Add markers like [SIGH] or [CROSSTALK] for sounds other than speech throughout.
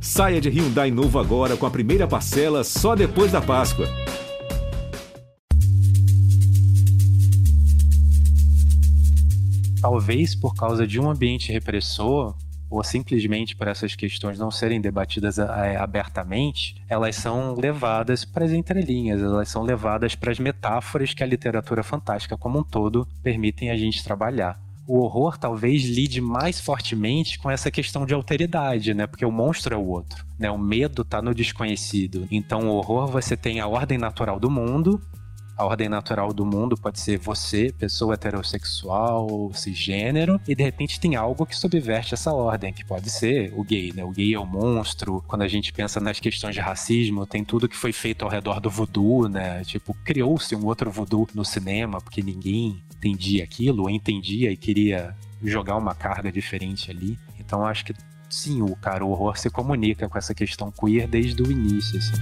Saia de Hyundai novo agora com a primeira parcela só depois da Páscoa. Talvez por causa de um ambiente repressor, ou simplesmente por essas questões não serem debatidas é, abertamente, elas são levadas para as entrelinhas, elas são levadas para as metáforas que a literatura fantástica como um todo permitem a gente trabalhar o horror talvez lide mais fortemente com essa questão de alteridade, né? Porque o monstro é o outro, né? O medo tá no desconhecido. Então, o horror você tem a ordem natural do mundo a ordem natural do mundo pode ser você, pessoa heterossexual, cisgênero, e de repente tem algo que subverte essa ordem, que pode ser o gay, né? O gay é o monstro. Quando a gente pensa nas questões de racismo, tem tudo que foi feito ao redor do voodoo, né? Tipo, criou-se um outro voodoo no cinema, porque ninguém entendia aquilo, entendia e queria jogar uma carga diferente ali. Então acho que sim, o cara, o horror se comunica com essa questão queer desde o início, assim.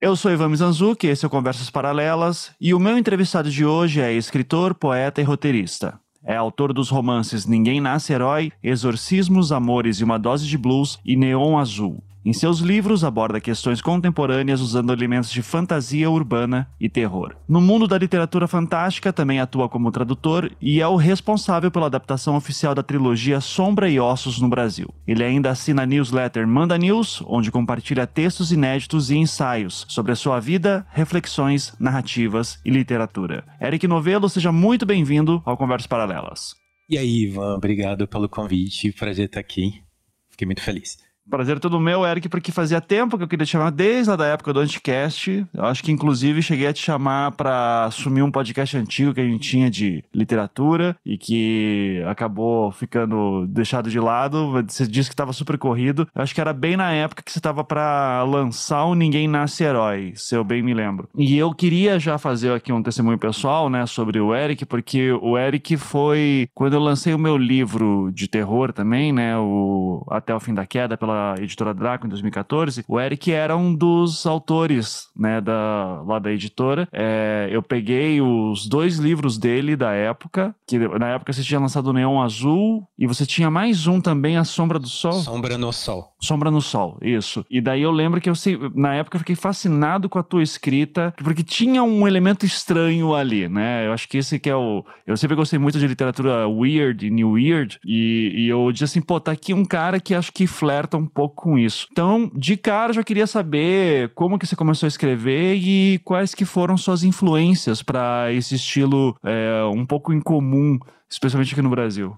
Eu sou Ivan Mizanzuki, esse é o Conversas Paralelas, e o meu entrevistado de hoje é escritor, poeta e roteirista. É autor dos romances Ninguém Nasce Herói, Exorcismos, Amores e uma Dose de Blues e Neon Azul. Em seus livros, aborda questões contemporâneas usando elementos de fantasia urbana e terror. No mundo da literatura fantástica, também atua como tradutor e é o responsável pela adaptação oficial da trilogia Sombra e Ossos no Brasil. Ele ainda assina a newsletter Manda News, onde compartilha textos inéditos e ensaios sobre a sua vida, reflexões, narrativas e literatura. Eric Novelo, seja muito bem-vindo ao Conversas Paralelas. E aí, Ivan, obrigado pelo convite. Prazer estar aqui. Fiquei muito feliz. Prazer todo meu, Eric, porque fazia tempo que eu queria te chamar, desde lá da época do Anticast. Eu acho que, inclusive, cheguei a te chamar para assumir um podcast antigo que a gente tinha de literatura e que acabou ficando deixado de lado. Você disse que estava super corrido. Eu acho que era bem na época que você estava para lançar o Ninguém Nasce Herói, se eu bem me lembro. E eu queria já fazer aqui um testemunho pessoal, né, sobre o Eric, porque o Eric foi. Quando eu lancei o meu livro de terror também, né, o Até o Fim da Queda, pela editora Draco em 2014, o Eric era um dos autores, né, da, lá da editora. É, eu peguei os dois livros dele da época, que na época você tinha lançado o Neon Azul e você tinha mais um também, A Sombra do Sol. Sombra no Sol. Sombra no Sol, isso. E daí eu lembro que eu na época eu fiquei fascinado com a tua escrita, porque tinha um elemento estranho ali, né? Eu acho que esse que é o. Eu sempre gostei muito de literatura weird e new weird, e, e eu disse assim, pô, tá aqui um cara que acho que flerta um pouco com isso. Então, de cara, já queria saber como que você começou a escrever e quais que foram suas influências para esse estilo é, um pouco incomum, especialmente aqui no Brasil.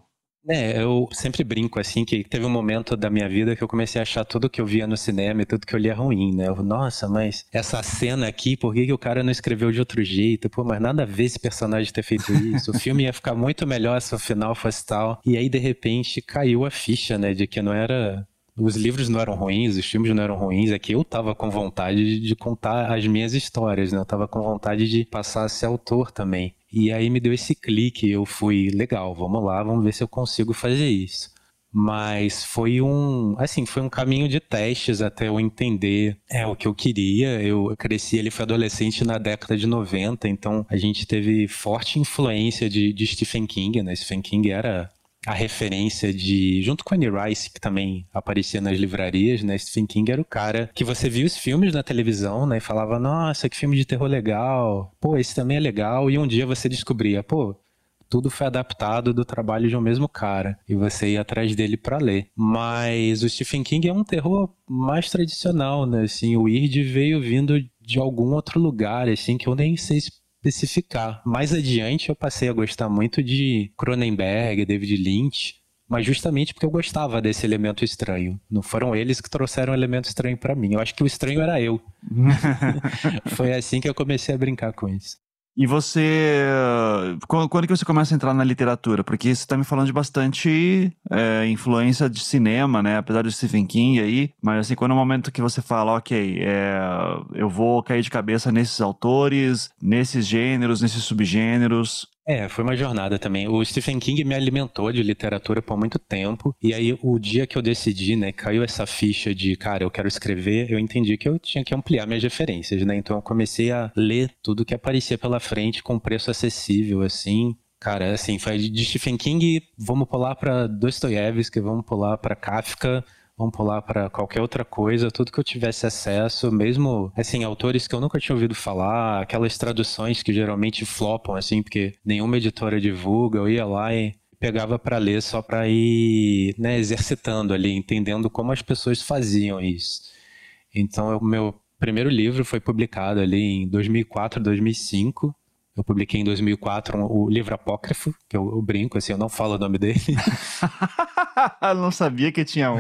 É, eu sempre brinco assim que teve um momento da minha vida que eu comecei a achar tudo que eu via no cinema e tudo que eu lia ruim, né? Eu, Nossa, mas essa cena aqui, por que, que o cara não escreveu de outro jeito? Pô, mas nada a ver esse personagem ter feito isso. O filme ia ficar muito melhor se o final fosse tal. E aí, de repente, caiu a ficha, né? De que não era os livros não eram ruins, os filmes não eram ruins, é que eu tava com vontade de contar as minhas histórias, né? Eu tava com vontade de passar a ser autor também. E aí me deu esse clique, eu fui, legal, vamos lá, vamos ver se eu consigo fazer isso. Mas foi um, assim, foi um caminho de testes até eu entender é, o que eu queria. Eu cresci, ele foi adolescente na década de 90, então a gente teve forte influência de, de Stephen King, né? Stephen King era a referência de, junto com Annie Rice, que também aparecia nas livrarias, né? Stephen King era o cara que você via os filmes na televisão, né? E falava, nossa, que filme de terror legal. Pô, esse também é legal. E um dia você descobria, pô, tudo foi adaptado do trabalho de um mesmo cara e você ia atrás dele para ler. Mas o Stephen King é um terror mais tradicional, né? Assim, o Weird veio vindo de algum outro lugar, assim, que eu nem sei especificar. Mais adiante eu passei a gostar muito de Cronenberg, David Lynch, mas justamente porque eu gostava desse elemento estranho. Não foram eles que trouxeram o elemento estranho para mim. Eu acho que o estranho era eu. [LAUGHS] Foi assim que eu comecei a brincar com isso. E você. Quando, que você começa a entrar na literatura? Porque você está me falando de bastante é, influência de cinema, né? Apesar do Stephen King aí. Mas assim, quando é o momento que você fala, ok, é, eu vou cair de cabeça nesses autores, nesses gêneros, nesses subgêneros. É, foi uma jornada também. O Stephen King me alimentou de literatura por muito tempo. E aí, o dia que eu decidi, né, caiu essa ficha de, cara, eu quero escrever, eu entendi que eu tinha que ampliar minhas referências, né? Então eu comecei a ler tudo que aparecia pela frente com preço acessível, assim. Cara, assim, foi de Stephen King, vamos pular para Dostoiévski, vamos pular para Kafka, vamos pular para qualquer outra coisa, tudo que eu tivesse acesso, mesmo, assim, autores que eu nunca tinha ouvido falar, aquelas traduções que geralmente flopam, assim, porque nenhuma editora divulga, eu ia lá e pegava para ler só para ir, né, exercitando ali, entendendo como as pessoas faziam isso. Então, o meu primeiro livro foi publicado ali em 2004, 2005, eu publiquei em 2004 um, o livro apócrifo, que eu, eu, brinco, assim, eu não falo o nome dele. [LAUGHS] não sabia que tinha um.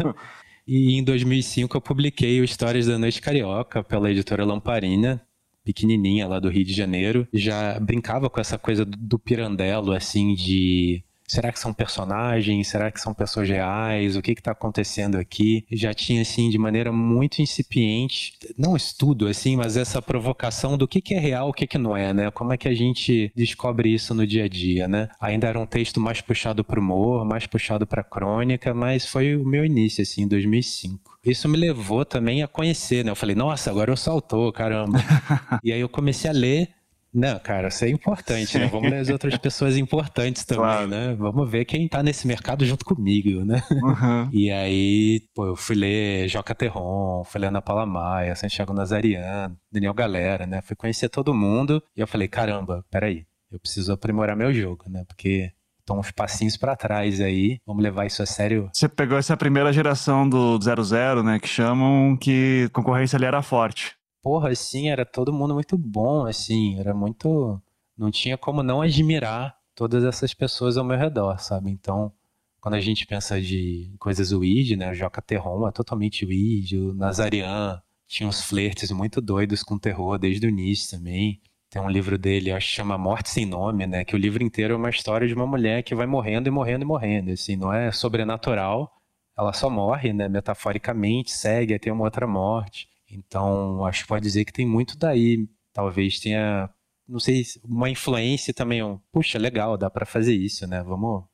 [LAUGHS] e em 2005 eu publiquei o Histórias da Noite Carioca pela editora Lamparina, pequenininha lá do Rio de Janeiro. Já brincava com essa coisa do pirandelo, assim, de Será que são personagens? Será que são pessoas reais? O que está acontecendo aqui? Já tinha, assim, de maneira muito incipiente, não estudo, assim, mas essa provocação do que, que é real, o que, que não é, né? Como é que a gente descobre isso no dia a dia, né? Ainda era um texto mais puxado para o humor, mais puxado para crônica, mas foi o meu início, assim, em 2005 isso me levou também a conhecer, né? Eu falei, nossa, agora eu saltou, caramba. [LAUGHS] e aí eu comecei a ler não, cara, isso é importante, né? Vamos ler as outras pessoas importantes também, claro. né? Vamos ver quem tá nesse mercado junto comigo, né? Uhum. E aí, pô, eu fui ler Joca Terron, fui ler Ana Paula Maia, Santiago Nazariano, Daniel Galera, né? Fui conhecer todo mundo e eu falei, caramba, peraí, eu preciso aprimorar meu jogo, né? Porque estão uns passinhos para trás aí. Vamos levar isso a sério. Você pegou essa primeira geração do 00, né? Que chamam que a concorrência ali era forte porra, assim, era todo mundo muito bom, assim, era muito. Não tinha como não admirar todas essas pessoas ao meu redor, sabe? Então, quando a gente pensa de coisas weed, né? O Joca Terron é totalmente weed, o Nazarian tinha uns flertes muito doidos com terror desde o início também. Tem um livro dele, acho que chama Morte Sem Nome, né? Que o livro inteiro é uma história de uma mulher que vai morrendo e morrendo e morrendo. Assim, não é sobrenatural, ela só morre, né? Metaforicamente, segue até uma outra morte. Então, acho que pode dizer que tem muito daí. Talvez tenha, não sei, uma influência também. Um, Puxa, legal, dá para fazer isso, né? Vamos,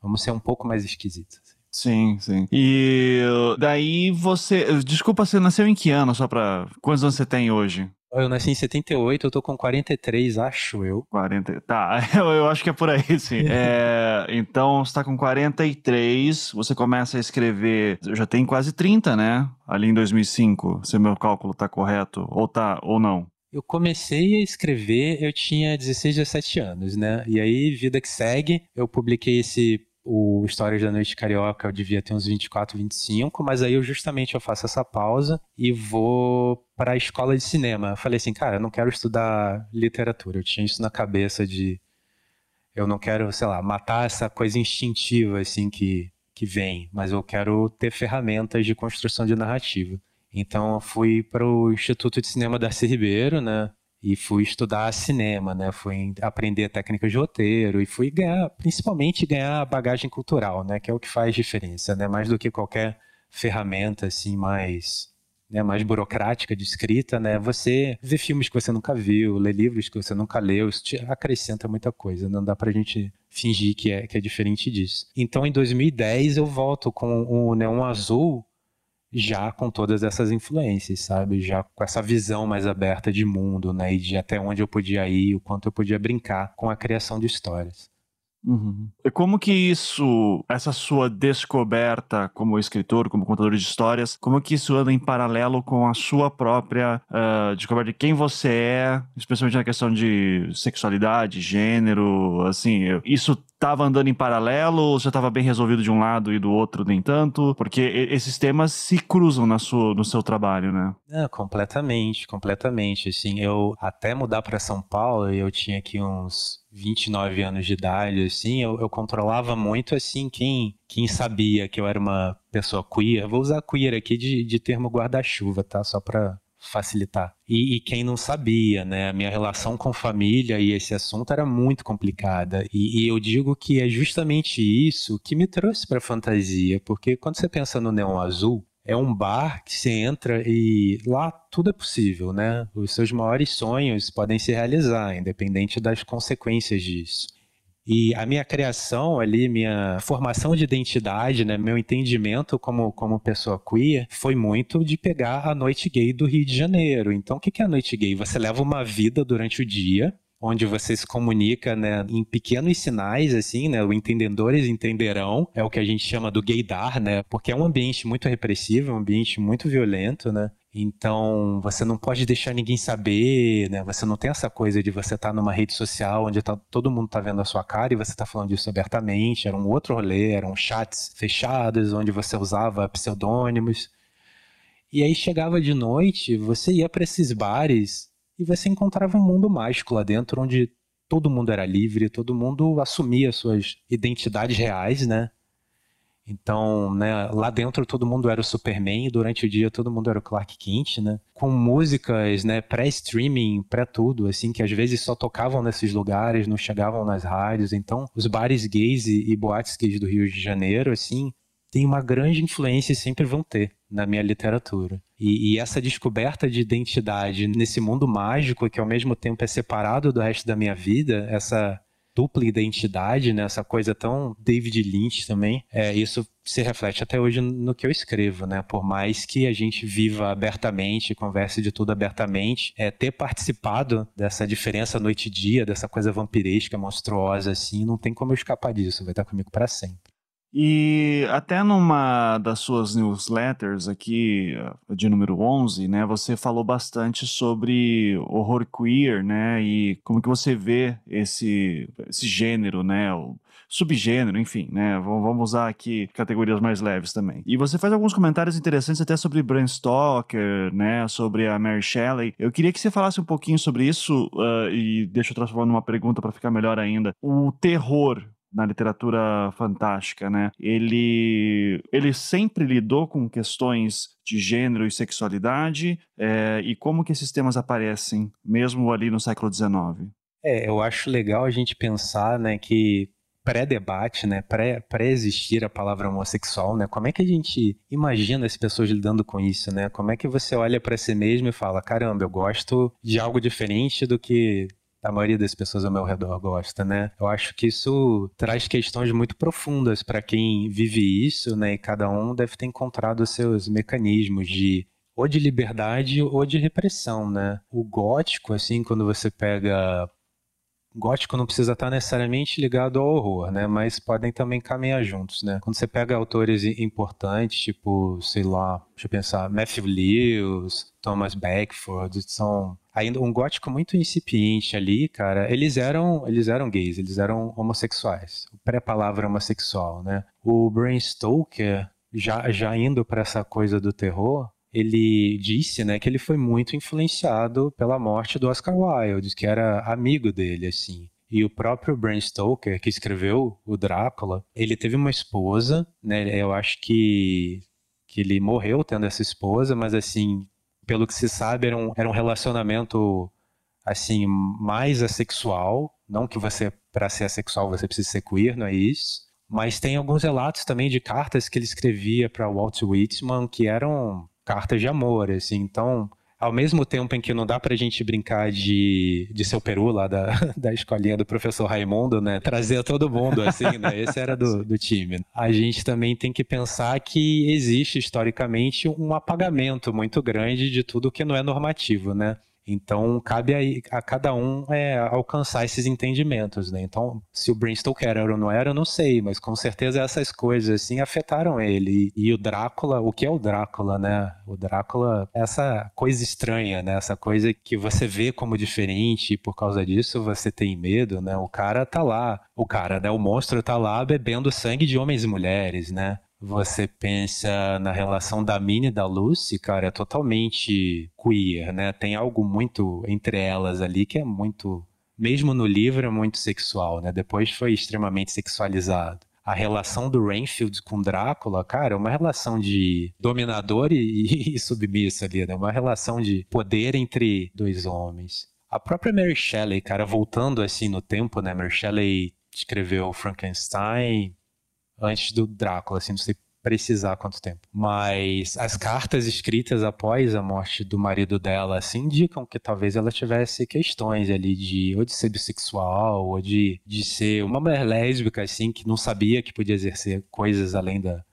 vamos ser um pouco mais esquisitos. Sim, sim. E daí você. Desculpa, você nasceu em que ano, só pra. Quantos anos você tem hoje? Eu nasci em 78, eu tô com 43, acho eu. 40. Tá, [LAUGHS] eu, eu acho que é por aí, sim. [LAUGHS] é, então, você tá com 43, você começa a escrever. Já tem quase 30, né? Ali em 2005, se o meu cálculo tá correto. Ou tá, ou não. Eu comecei a escrever, eu tinha 16, 17 anos, né? E aí, vida que segue, eu publiquei esse o Histórias da Noite Carioca eu devia ter uns 24, 25, mas aí eu justamente eu faço essa pausa e vou para a escola de cinema. Eu falei assim, cara, eu não quero estudar literatura. Eu tinha isso na cabeça de eu não quero, sei lá, matar essa coisa instintiva assim que que vem, mas eu quero ter ferramentas de construção de narrativa. Então eu fui para o Instituto de Cinema Darcy Ribeiro, né? E fui estudar cinema, né? Fui aprender técnicas de roteiro e fui ganhar, principalmente ganhar bagagem cultural, né? Que é o que faz diferença, né? Mais do que qualquer ferramenta assim mais né, mais burocrática de escrita, né? Você vê filmes que você nunca viu, lê livros que você nunca leu, isso te acrescenta muita coisa. Não dá pra gente fingir que é, que é diferente disso. Então, em 2010, eu volto com o Neon Azul já com todas essas influências, sabe? Já com essa visão mais aberta de mundo, né? E de até onde eu podia ir, o quanto eu podia brincar com a criação de histórias. Uhum. E como que isso, essa sua descoberta como escritor, como contador de histórias, como que isso anda em paralelo com a sua própria uh, descoberta de quem você é, especialmente na questão de sexualidade, gênero, assim, isso estava andando em paralelo ou já estava bem resolvido de um lado e do outro nem tanto? Porque esses temas se cruzam na sua, no seu trabalho, né? É, completamente, completamente. Assim, eu até mudar para São Paulo, eu tinha aqui uns 29 anos de idade, assim, eu, eu controlava muito, assim, quem, quem sabia que eu era uma pessoa queer. Vou usar queer aqui de, de termo guarda-chuva, tá? Só para facilitar. E, e, quem não sabia, né? A minha relação com família e esse assunto era muito complicada. E, e eu digo que é justamente isso que me trouxe para fantasia, porque quando você pensa no Neon Azul, é um bar que você entra e lá tudo é possível, né? Os seus maiores sonhos podem se realizar, independente das consequências disso. E a minha criação ali, minha formação de identidade, né, meu entendimento como, como pessoa queer, foi muito de pegar a noite gay do Rio de Janeiro. Então, o que é a noite gay? Você leva uma vida durante o dia, onde você se comunica, né, em pequenos sinais, assim, né, o entendedores entenderão, é o que a gente chama do gaydar, né, porque é um ambiente muito repressivo, é um ambiente muito violento, né, então, você não pode deixar ninguém saber, né? Você não tem essa coisa de você estar tá numa rede social onde tá, todo mundo está vendo a sua cara e você está falando disso abertamente. Era um outro rolê, eram chats fechados onde você usava pseudônimos. E aí chegava de noite, você ia para esses bares e você encontrava um mundo mágico lá dentro onde todo mundo era livre, todo mundo assumia suas identidades reais, né? Então, né, lá dentro todo mundo era o Superman e durante o dia todo mundo era o Clark Kent, né? Com músicas, né, pré-streaming, pré-tudo, assim, que às vezes só tocavam nesses lugares, não chegavam nas rádios. Então, os bares gays e, e boates gays do Rio de Janeiro, assim, têm uma grande influência e sempre vão ter na minha literatura. E, e, essa descoberta de identidade nesse mundo mágico que ao mesmo tempo é separado do resto da minha vida, essa dupla identidade, né? Essa coisa tão David Lynch também. É, isso se reflete até hoje no que eu escrevo, né? Por mais que a gente viva abertamente, converse de tudo abertamente, é ter participado dessa diferença noite e dia, dessa coisa vampiresca, monstruosa assim, não tem como eu escapar disso, vai estar comigo para sempre. E até numa das suas newsletters aqui, de número 11, né, você falou bastante sobre horror queer, né, e como que você vê esse, esse gênero, né, o subgênero, enfim, né, vamos usar aqui categorias mais leves também. E você faz alguns comentários interessantes até sobre Bram Stoker, né, sobre a Mary Shelley. Eu queria que você falasse um pouquinho sobre isso uh, e deixa eu transformar numa pergunta para ficar melhor ainda. O terror na literatura fantástica, né? Ele, ele sempre lidou com questões de gênero e sexualidade é, e como que esses temas aparecem, mesmo ali no século XIX. É, eu acho legal a gente pensar, né, que pré-debate, né, pré-existir a palavra homossexual, né, como é que a gente imagina as pessoas lidando com isso, né? Como é que você olha para si mesmo e fala, caramba, eu gosto de algo diferente do que a maioria das pessoas ao meu redor gosta, né? Eu acho que isso traz questões muito profundas para quem vive isso, né? E cada um deve ter encontrado os seus mecanismos de ou de liberdade ou de repressão, né? O gótico, assim, quando você pega gótico não precisa estar necessariamente ligado ao horror, né? Mas podem também caminhar juntos, né? Quando você pega autores importantes, tipo, sei lá, deixa eu pensar, Matthew Lewis, Thomas Beckford, são ainda um gótico muito incipiente ali, cara. Eles eram, eles eram gays, eles eram homossexuais. Pré-palavra homossexual, né? O Bram Stoker já já indo para essa coisa do terror, ele disse, né, que ele foi muito influenciado pela morte do Oscar Wilde, que era amigo dele, assim. E o próprio Bram Stoker, que escreveu o Drácula, ele teve uma esposa, né, eu acho que, que ele morreu tendo essa esposa, mas assim, pelo que se sabe, era um, era um relacionamento, assim, mais assexual, não que você, para ser assexual, você precisa ser queer, não é isso, mas tem alguns relatos também de cartas que ele escrevia para Walt Whitman que eram cartas de amor, assim. Então, ao mesmo tempo em que não dá pra gente brincar de, de seu peru lá da, [LAUGHS] da escolinha do professor Raimundo, né? Trazer todo mundo, assim, né? Esse era do, do time. A gente também tem que pensar que existe, historicamente, um apagamento muito grande de tudo que não é normativo, né? Então, cabe aí a cada um é, alcançar esses entendimentos, né? Então, se o Brinstow era ou não era, eu não sei, mas com certeza essas coisas, assim, afetaram ele. E, e o Drácula, o que é o Drácula, né? O Drácula, essa coisa estranha, né? Essa coisa que você vê como diferente e por causa disso você tem medo, né? O cara tá lá, o cara, né? O monstro tá lá bebendo sangue de homens e mulheres, né? Você pensa na relação da Minnie e da Lucy, cara, é totalmente queer, né? Tem algo muito entre elas ali que é muito, mesmo no livro, é muito sexual, né? Depois foi extremamente sexualizado. A relação do Rainfield com Drácula, cara, é uma relação de dominador e, [LAUGHS] e submisso ali, né? Uma relação de poder entre dois homens. A própria Mary Shelley, cara, voltando assim no tempo, né? Mary Shelley escreveu Frankenstein, antes do Drácula, assim, não sei precisar quanto tempo. Mas as cartas escritas após a morte do marido dela, assim, indicam que talvez ela tivesse questões ali de ou de ser bissexual, ou de, de ser uma mulher lésbica, assim, que não sabia que podia exercer coisas além da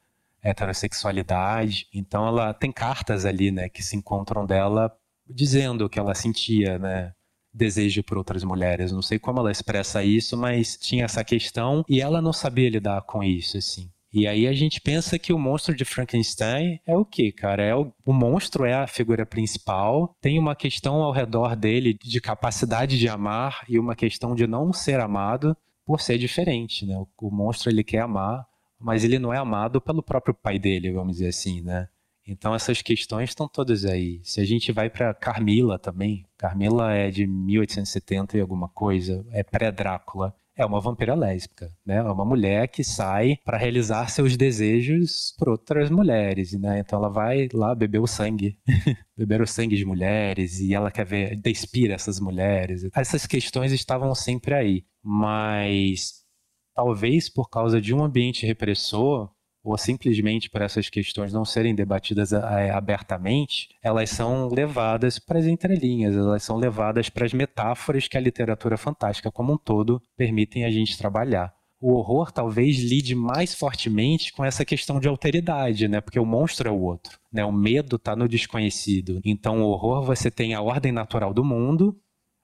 heterossexualidade. Então ela tem cartas ali, né, que se encontram dela dizendo o que ela sentia, né, desejo por outras mulheres. Não sei como ela expressa isso, mas tinha essa questão e ela não sabia lidar com isso, assim. E aí a gente pensa que o monstro de Frankenstein é o quê, cara? É o, o monstro é a figura principal, tem uma questão ao redor dele de capacidade de amar e uma questão de não ser amado por ser diferente, né? O, o monstro ele quer amar, mas ele não é amado pelo próprio pai dele, vamos dizer assim, né? Então essas questões estão todas aí. Se a gente vai para Carmila também, Carmila é de 1870 e alguma coisa, é pré-Drácula é uma vampira lésbica, né? É uma mulher que sai para realizar seus desejos por outras mulheres, né? Então ela vai lá beber o sangue, [LAUGHS] beber o sangue de mulheres e ela quer ver, despir essas mulheres. Essas questões estavam sempre aí, mas talvez por causa de um ambiente repressor, ou simplesmente por essas questões não serem debatidas é, abertamente, elas são levadas para as entrelinhas, elas são levadas para as metáforas que a literatura fantástica como um todo permitem a gente trabalhar. O horror talvez lide mais fortemente com essa questão de alteridade, né? Porque o monstro é o outro, né? O medo está no desconhecido. Então, o horror você tem a ordem natural do mundo,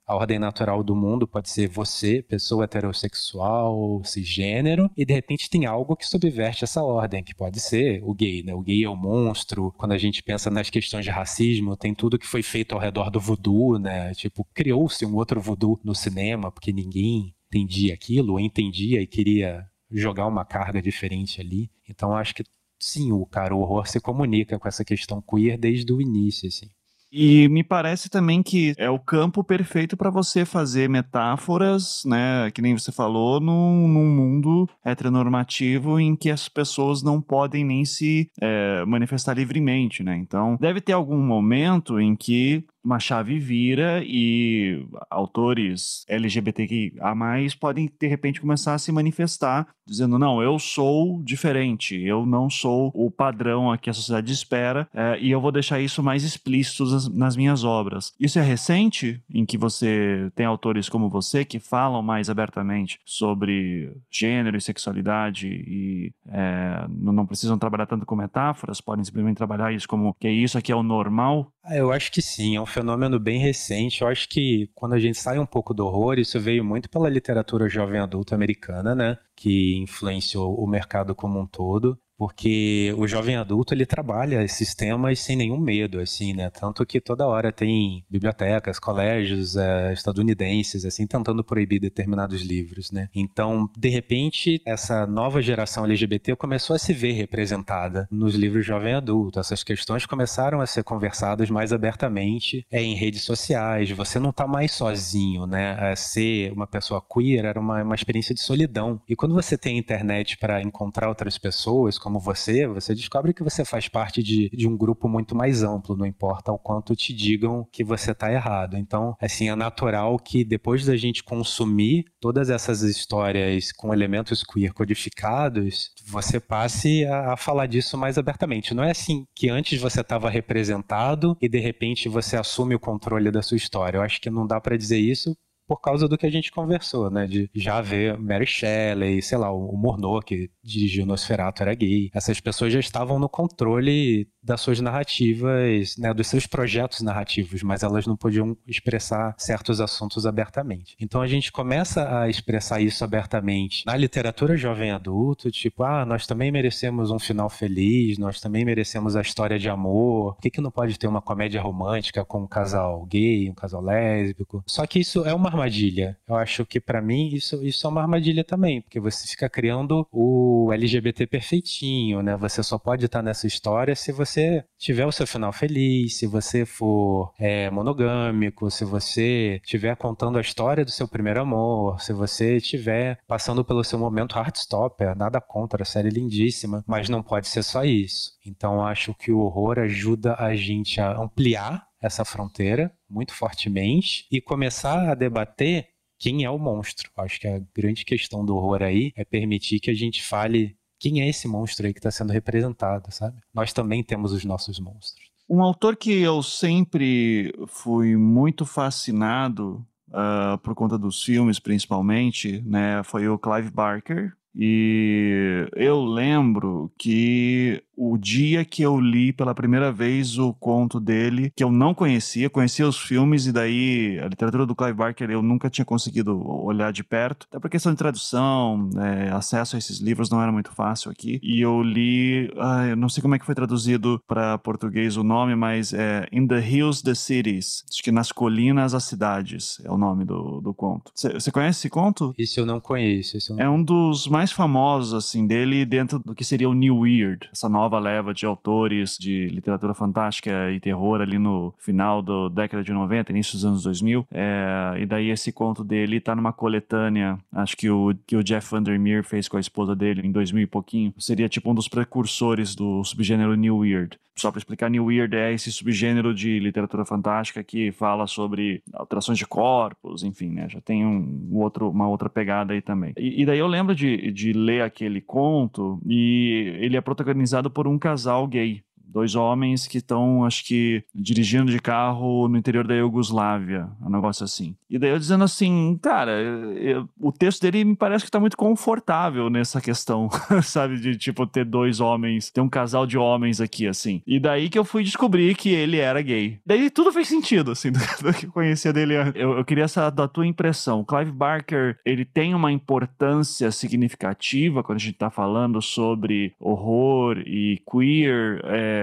a ordem natural do mundo pode ser você, pessoa heterossexual, cisgênero, e de repente tem algo que subverte essa ordem, que pode ser o gay, né? O gay é o monstro. Quando a gente pensa nas questões de racismo, tem tudo que foi feito ao redor do voodoo, né? Tipo, criou-se um outro voodoo no cinema, porque ninguém entendia aquilo, ou entendia e queria jogar uma carga diferente ali. Então acho que sim, o cara, o horror se comunica com essa questão queer desde o início, assim. E me parece também que é o campo perfeito para você fazer metáforas, né? Que nem você falou, num, num, mundo heteronormativo em que as pessoas não podem nem se é, manifestar livremente, né? Então, deve ter algum momento em que uma chave vira e autores LGBTQIA+, podem, de repente, começar a se manifestar, dizendo, não, eu sou diferente, eu não sou o padrão a que a sociedade espera, é, e eu vou deixar isso mais explícito nas, nas, minhas obras. Isso é recente, em que você tem autores como você, que falam mais abertamente sobre gênero e sexualidade, e é, não precisam trabalhar tanto com metáforas, podem simplesmente trabalhar isso como que isso aqui é o normal? Ah, eu acho que sim, é um fenômeno bem recente. Eu acho que quando a gente sai um pouco do horror, isso veio muito pela literatura jovem adulta americana, né? Que influenciou o mercado como um todo porque o jovem adulto ele trabalha esses temas sem nenhum medo, assim, né? Tanto que toda hora tem bibliotecas, colégios é, estadunidenses, assim, tentando proibir determinados livros, né? Então, de repente, essa nova geração LGBT começou a se ver representada nos livros jovem adulto. Essas questões começaram a ser conversadas mais abertamente é, em redes sociais. Você não está mais sozinho, né? É, ser uma pessoa queer era uma, uma experiência de solidão. E quando você tem internet para encontrar outras pessoas, como como você, você descobre que você faz parte de, de um grupo muito mais amplo, não importa o quanto te digam que você está errado. Então, assim, é natural que depois da gente consumir todas essas histórias com elementos queer codificados, você passe a, a falar disso mais abertamente. Não é assim que antes você estava representado e de repente você assume o controle da sua história. Eu acho que não dá para dizer isso por causa do que a gente conversou, né? De já ver Mary Shelley, sei lá, o Murnau, que dirigiu Nosferatu, era gay. Essas pessoas já estavam no controle das suas narrativas, né? Dos seus projetos narrativos, mas elas não podiam expressar certos assuntos abertamente. Então a gente começa a expressar isso abertamente na literatura jovem adulto, tipo, ah, nós também merecemos um final feliz, nós também merecemos a história de amor. Por que, que não pode ter uma comédia romântica com um casal gay, um casal lésbico? Só que isso é uma armadilha. Eu acho que para mim isso, isso é uma armadilha também, porque você fica criando o LGBT perfeitinho, né? Você só pode estar nessa história se você tiver o seu final feliz, se você for é, monogâmico, se você estiver contando a história do seu primeiro amor, se você estiver passando pelo seu momento Heartstopper, nada contra, a série lindíssima, mas não pode ser só isso. Então acho que o horror ajuda a gente a ampliar essa fronteira muito fortemente e começar a debater quem é o monstro. Acho que a grande questão do horror aí é permitir que a gente fale quem é esse monstro aí que está sendo representado, sabe? Nós também temos os nossos monstros. Um autor que eu sempre fui muito fascinado uh, por conta dos filmes, principalmente, né, foi o Clive Barker. E eu lembro que o dia que eu li pela primeira vez o conto dele, que eu não conhecia, conhecia os filmes e daí a literatura do Clive Barker eu nunca tinha conseguido olhar de perto, até por questão de tradução, é, acesso a esses livros não era muito fácil aqui. E eu li, ah, eu não sei como é que foi traduzido para português o nome, mas é In the Hills, the Cities. Acho que nas colinas, as cidades é o nome do, do conto. Você conhece esse conto? Isso eu não conheço. Eu não... É um dos mais famosos, assim, dele dentro do que seria o New Weird, essa nova leva de autores de literatura fantástica e terror ali no final da década de 90, início dos anos 2000. É, e daí esse conto dele tá numa coletânea, acho que o, que o Jeff Vandermeer fez com a esposa dele em 2000 e pouquinho. Seria tipo um dos precursores do subgênero New Weird. Só para explicar, New Weird é esse subgênero de literatura fantástica que fala sobre alterações de corpos, enfim, né? Já tem um, outro, uma outra pegada aí também. E, e daí eu lembro de, de ler aquele conto e ele é protagonizado por um casal gay dois homens que estão, acho que, dirigindo de carro no interior da Iugoslávia, um negócio assim. E daí eu dizendo assim, cara, eu, o texto dele me parece que tá muito confortável nessa questão, [LAUGHS] sabe? De, tipo, ter dois homens, ter um casal de homens aqui, assim. E daí que eu fui descobrir que ele era gay. Daí tudo fez sentido, assim, [LAUGHS] do, do que eu conhecia dele. Eu, eu queria essa da tua impressão. Clive Barker, ele tem uma importância significativa quando a gente tá falando sobre horror e queer, é,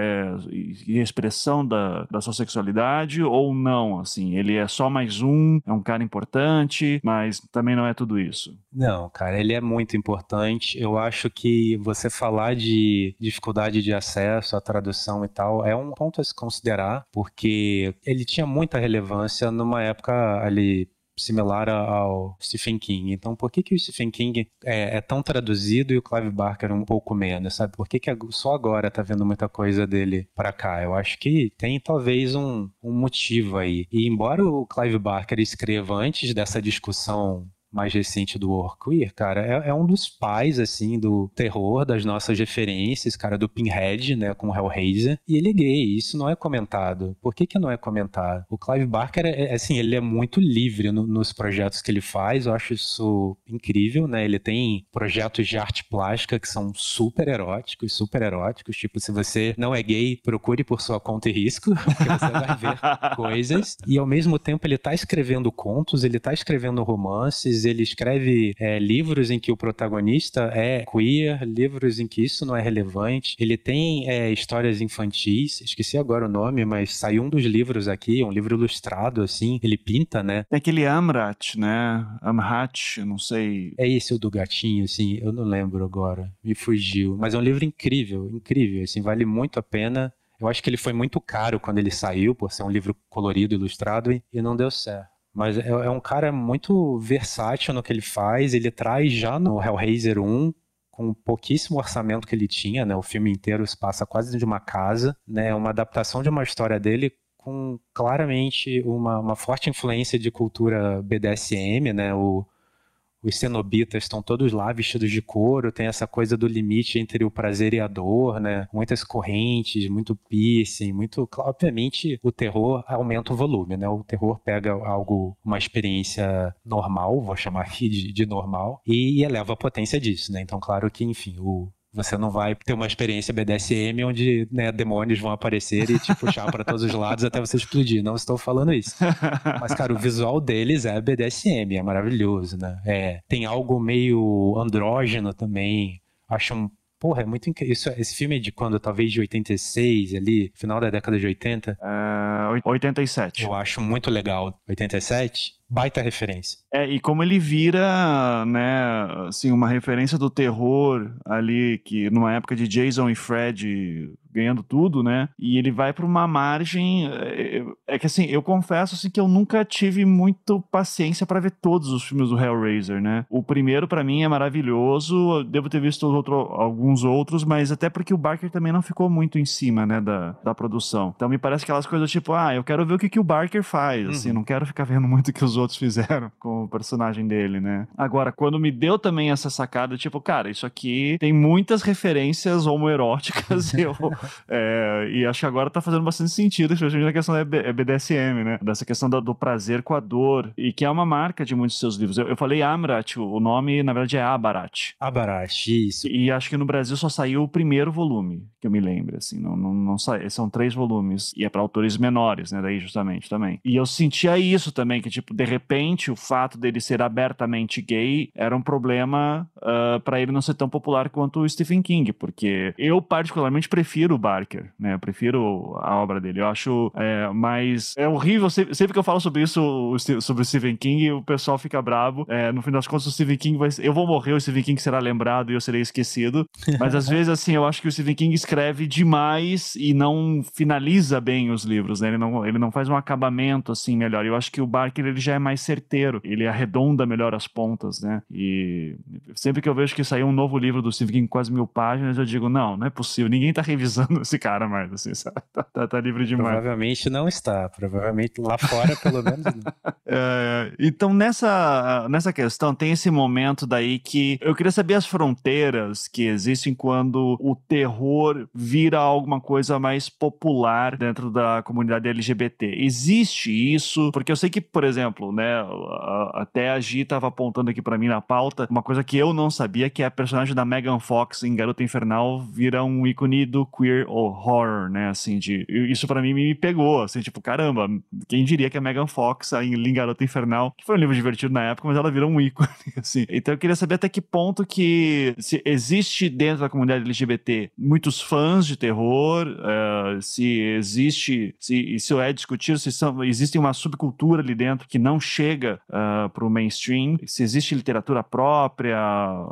e expressão da, da sua sexualidade ou não, assim, ele é só mais um, é um cara importante, mas também não é tudo isso. Não, cara, ele é muito importante. Eu acho que você falar de dificuldade de acesso à tradução e tal é um ponto a se considerar, porque ele tinha muita relevância numa época ali similar ao Stephen King. Então, por que, que o Stephen King é, é tão traduzido e o Clive Barker um pouco menos, sabe? Por que, que só agora tá vendo muita coisa dele para cá? Eu acho que tem talvez um, um motivo aí. E embora o Clive Barker escreva antes dessa discussão mais recente do horror queer, cara, é, é, um dos pais, assim, do terror, das nossas referências, cara, do Pinhead, né, com Hellraiser, e ele é gay, isso não é comentado. Por que que não é comentado? O Clive Barker, é, é assim, ele é muito livre no, nos projetos que ele faz, eu acho isso incrível, né, ele tem projetos de arte plástica que são super eróticos, super eróticos, tipo, se você não é gay, procure por sua conta e risco, [LAUGHS] porque você vai ver coisas, e ao mesmo tempo ele tá escrevendo contos, ele tá escrevendo romances, vezes ele escreve é, livros em que o protagonista é queer, livros em que isso não é relevante. Ele tem é, histórias infantis, esqueci agora o nome, mas saiu um dos livros aqui, um livro ilustrado, assim, ele pinta, né? Tem aquele Amrat, né? Amrat, não sei. É esse o do gatinho, assim, eu não lembro agora, me fugiu. Mas é um livro incrível, incrível, assim, vale muito a pena. Eu acho que ele foi muito caro quando ele saiu, por ser um livro colorido, ilustrado, e não deu certo. Mas é, é, um cara muito versátil no que ele faz. Ele traz já no Hellraiser 1 com pouquíssimo orçamento que ele tinha, né? O filme inteiro se passa quase de uma casa, né? Uma adaptação de uma história dele com claramente uma, uma forte influência de cultura BDSM, né? O, os cenobitas estão todos lá vestidos de couro, tem essa coisa do limite entre o prazer e a dor, né? Muitas correntes, muito piercing, muito. Obviamente, o terror aumenta o volume, né? O terror pega algo, uma experiência normal, vou chamar aqui de, de normal, e eleva a potência disso, né? Então, claro que, enfim, o, você não vai ter uma experiência BDSM onde né, demônios vão aparecer e te puxar para todos os lados até você explodir. Não estou falando isso. Mas, cara, o visual deles é BDSM, é maravilhoso, né? É, tem algo meio andrógeno também. Acho um Porra, é muito incrível. Isso, esse filme é de quando? Talvez de 86, ali, final da década de 80? Uh, 87. Eu acho muito legal. 87? Baita referência. É, e como ele vira, né, assim, uma referência do terror ali, que numa época de Jason e Fred ganhando tudo, né? E ele vai para uma margem. É, é, que assim, eu confesso assim, que eu nunca tive muito paciência para ver todos os filmes do Hellraiser, né? O primeiro, para mim, é maravilhoso. Eu devo ter visto outro, alguns outros, mas até porque o Barker também não ficou muito em cima, né, da, da produção. Então me parece aquelas coisas tipo, ah, eu quero ver o que, que o Barker faz, assim, uhum. não quero ficar vendo muito o que os outros [LAUGHS] fizeram com o personagem dele, né? Agora, quando me deu também essa sacada, tipo, cara, isso aqui tem muitas referências homoeróticas e eu É, e acho que agora tá fazendo bastante sentido, especialmente na questão da BDSM, né? Dessa questão do, do, prazer com a dor, e que é uma marca de muitos de seus livros. Eu, eu falei Amrat, o nome, na verdade, é Abarat. Abarat, isso. E acho que no Brasil só saiu o primeiro volume, que eu me lembro, assim, não, não, não sai, são três volumes, e é para autores menores, né, daí justamente também. E eu sentia isso também, que tipo, de repente, o fato dele ser abertamente gay era um problema uh, ah, para ele não ser tão popular quanto o Stephen King, porque eu particularmente prefiro o Barker, né, eu prefiro a obra dele, eu acho é, mais, é horrível, sempre, que eu falo sobre isso, sobre o Stephen King, o pessoal fica bravo, é, no fim das contas o Stephen King vai, eu vou morrer, o Stephen King será lembrado e eu serei esquecido, [LAUGHS] mas às vezes, assim, eu acho que o Stephen King escreve demais e não finaliza bem os livros, né? Ele não, ele não faz um acabamento, assim, melhor. Eu acho que o Barker, ele já é mais certeiro. Ele arredonda melhor as pontas, né? E sempre que eu vejo que saiu um novo livro do Stephen King com quase mil páginas, eu digo, não, não é possível. Ninguém tá revisando esse cara mais, assim, [LAUGHS] sabe? Tá, tá, tá livre demais. Provavelmente não está. Provavelmente lá fora, pelo [LAUGHS] menos não. É, então, nessa, nessa questão, tem esse momento daí que eu queria saber as fronteiras que existem quando o terror vira alguma coisa mais popular dentro da comunidade LGBT. Existe isso? Porque eu sei que, por exemplo, né, até a Gi estava apontando aqui para mim na pauta uma coisa que eu não sabia, que é a personagem da Megan Fox em Garota Infernal vira um ícone do queer horror, né, assim, de isso para mim me pegou, assim, tipo, caramba, quem diria que a Megan Fox em Garota Infernal, que foi um livro divertido na época, mas ela virou um ícone, [LAUGHS] assim. Então eu queria saber até que ponto que se existe dentro da comunidade LGBT muitos fãs de terror, uh, se existe, se isso é discutido, se são, existe uma subcultura ali dentro que não chega uh, para o mainstream, se existe literatura própria,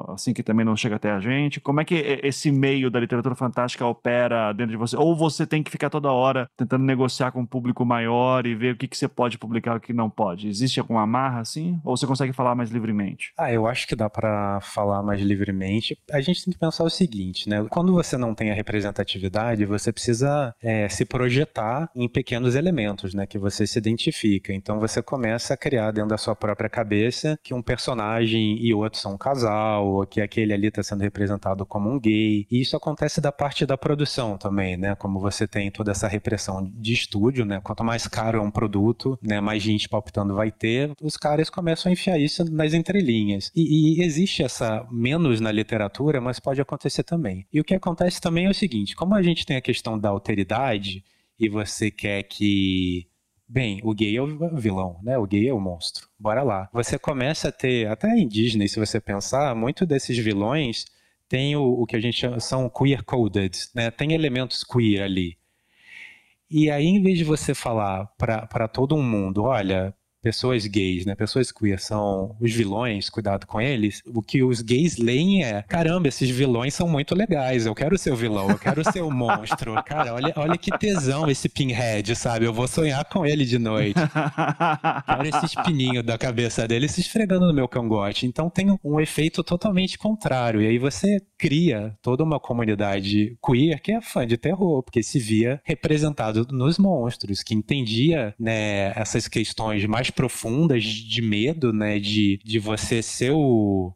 assim que também não chega até a gente. Como é que esse meio da literatura fantástica opera dentro de você? Ou você tem que ficar toda hora tentando negociar com um público maior e ver o que, que você pode publicar e o que não pode? Existe alguma amarra assim? Ou você consegue falar mais livremente? Ah, eu acho que dá para falar mais livremente. A gente tem que pensar o seguinte, né? Quando você não tem a representatividade, você precisa é, se projetar em pequenos elementos, né? Que você se identifica. Então você começa a criar dentro da sua própria cabeça que um personagem e outro são um casal, ou que aquele ali está sendo representado como um gay. E isso acontece da parte da produção também, né? Como você tem toda essa repressão de estúdio, né? Quanto mais caro é um produto, né? Mais gente palpitando vai ter. Os caras começam a enfiar isso nas entrelinhas. E, e existe essa menos na literatura, mas pode acontecer também. E o que acontece também é o seguinte: como a gente tem a questão da alteridade e você quer que Bem, o gay é o vilão, né? O gay é o monstro. Bora lá. Você começa a ter, até indígena, se você pensar, muito desses vilões tem o, o que a gente chama, são queer coded, né? Tem elementos queer ali. E aí, em vez de você falar para todo mundo, olha, pessoas gays, né? Pessoas queer são os vilões, cuidado com eles. O que os gays leem é: caramba, esses vilões são muito legais. Eu quero ser o vilão, eu quero ser o monstro. [LAUGHS] Cara, olha, olha que tesão esse Pinhead, sabe? Eu vou sonhar com ele de noite. Quero esse espininho da cabeça dele se esfregando no meu cangote. Então tem um efeito totalmente contrário. E aí você cria toda uma comunidade queer que é fã de terror, porque se via representado nos monstros, que entendia né, essas questões mais mais profundas de medo, né? De, de você ser o,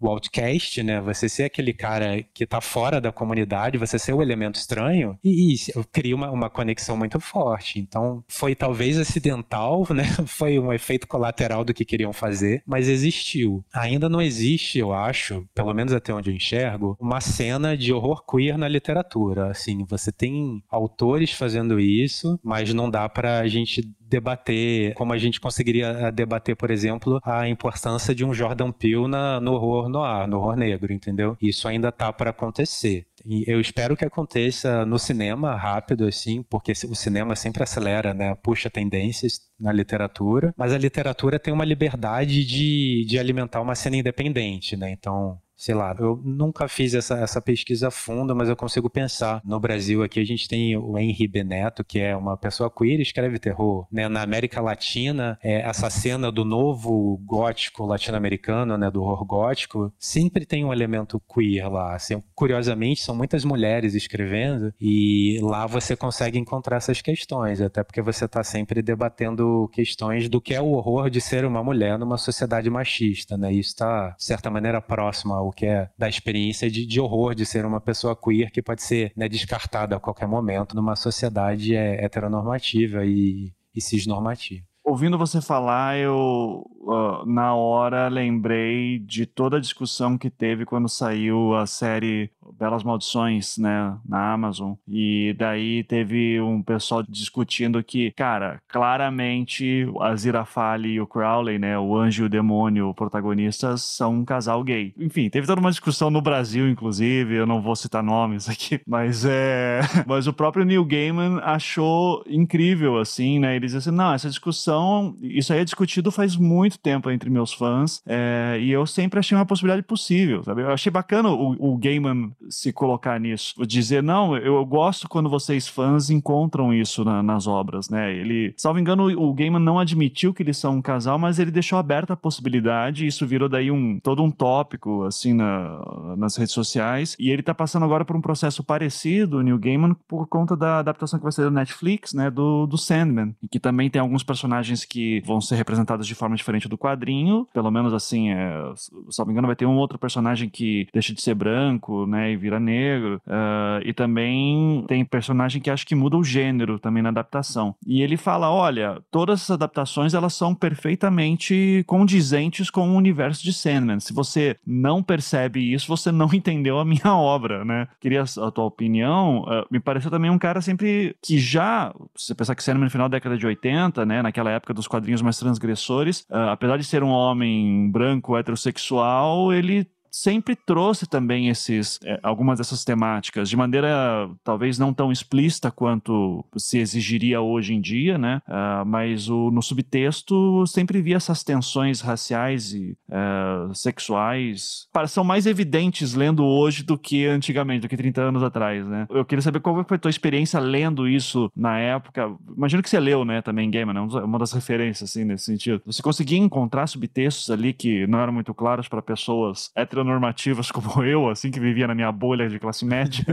o outcast, né? Você ser aquele cara que tá fora da comunidade, você ser o elemento estranho, e, e cria uma, uma conexão muito forte. Então, foi talvez acidental, [LAUGHS] né? Foi um efeito colateral do que queriam fazer, mas existiu. Ainda não existe, eu acho, pelo menos até onde eu enxergo, uma cena de horror queer na literatura. Assim, você tem autores fazendo isso, mas não dá pra gente debater, como a gente conseguiria eh, debater, por exemplo, a importância de um Jordan Peele na, no horror noir, no horror negro, entendeu? Isso ainda tá para acontecer. E eu espero que aconteça no cinema rápido, assim, porque o cinema sempre acelera, né? Puxa tendências na literatura, mas a literatura tem uma liberdade de, de alimentar uma cena independente, né? Então, sei lá, eu nunca fiz essa, essa pesquisa a fundo, mas eu consigo pensar. No Brasil aqui a gente tem o Henry Beneto, que é uma pessoa queer e escreve terror. Né? Na América Latina, é, essa cena do novo gótico latino-americano, né, do horror gótico, sempre tem um elemento queer lá. Assim, curiosamente, são muitas mulheres escrevendo e lá você consegue encontrar essas questões, até porque você está sempre debatendo questões do que é o horror de ser uma mulher numa sociedade machista, né? Isso está, de certa maneira, próximo ao que é da experiência de, de horror de ser uma pessoa queer que pode ser né, descartada a qualquer momento numa sociedade é, heteronormativa e, e cisnormativa. Ouvindo você falar, eu uh, na hora lembrei de toda a discussão que teve quando saiu a série Belas Maldições, né, na Amazon. E daí teve um pessoal discutindo que, cara, claramente a Zirafale e o Crowley, né, o anjo e o demônio protagonistas, são um casal gay. Enfim, teve toda uma discussão no Brasil, inclusive, eu não vou citar nomes aqui, [LAUGHS] mas é. [LAUGHS] Mas o próprio Neil Gaiman achou incrível, assim, né? Ele disse assim: não, essa discussão, isso aí é discutido faz muito tempo entre meus fãs, é... e eu sempre achei uma possibilidade possível, sabe? Eu achei bacana o, o Gaiman se colocar nisso. Dizer, não, eu gosto quando vocês fãs encontram isso na, nas obras, né? Ele, salvo engano, o Gaiman não admitiu que eles são um casal, mas ele deixou aberta a possibilidade, e isso virou daí um todo um tópico, assim, na, nas redes sociais. E ele tá passando agora por um processo parecido, o Neil Gaiman, por conta da adaptação que vai ser do Netflix, né? Do, do Sandman. Que também tem alguns personagens que vão ser representados de forma diferente do quadrinho. Pelo menos assim, é, salvo engano, vai ter um outro personagem que deixa de ser branco, né? E vira negro. Uh, e também tem personagem que acho que muda o gênero também na adaptação. E ele fala: olha, todas essas adaptações elas são perfeitamente condizentes com o universo de Sandman. Se você não percebe isso, você não [LAUGHS] entendeu a minha obra, né? Queria a tua opinião. Uh, me pareceu também um cara sempre que já, se você pensar que Sandman no final da década de 80, né? Naquela época dos quadrinhos mais transgressores, uh, apesar de ser um homem branco heterossexual, ele sempre trouxe também esses é, algumas dessas temáticas de maneira talvez não tão explícita quanto se exigiria hoje em dia, né? Uh, mas o, no subtexto sempre via essas tensões raciais e uh, sexuais são mais evidentes lendo hoje do que antigamente, do que 30 anos atrás, né? Eu queria saber qual foi a tua experiência lendo isso na época. Imagino que você leu, né, também Gamer, né? Uma das referências assim nesse sentido. Você conseguia encontrar subtextos ali que não eram muito claros para pessoas heteronormativas heteronormativas como [LAUGHS] eu, assim, que vivia na minha bolha de classe média.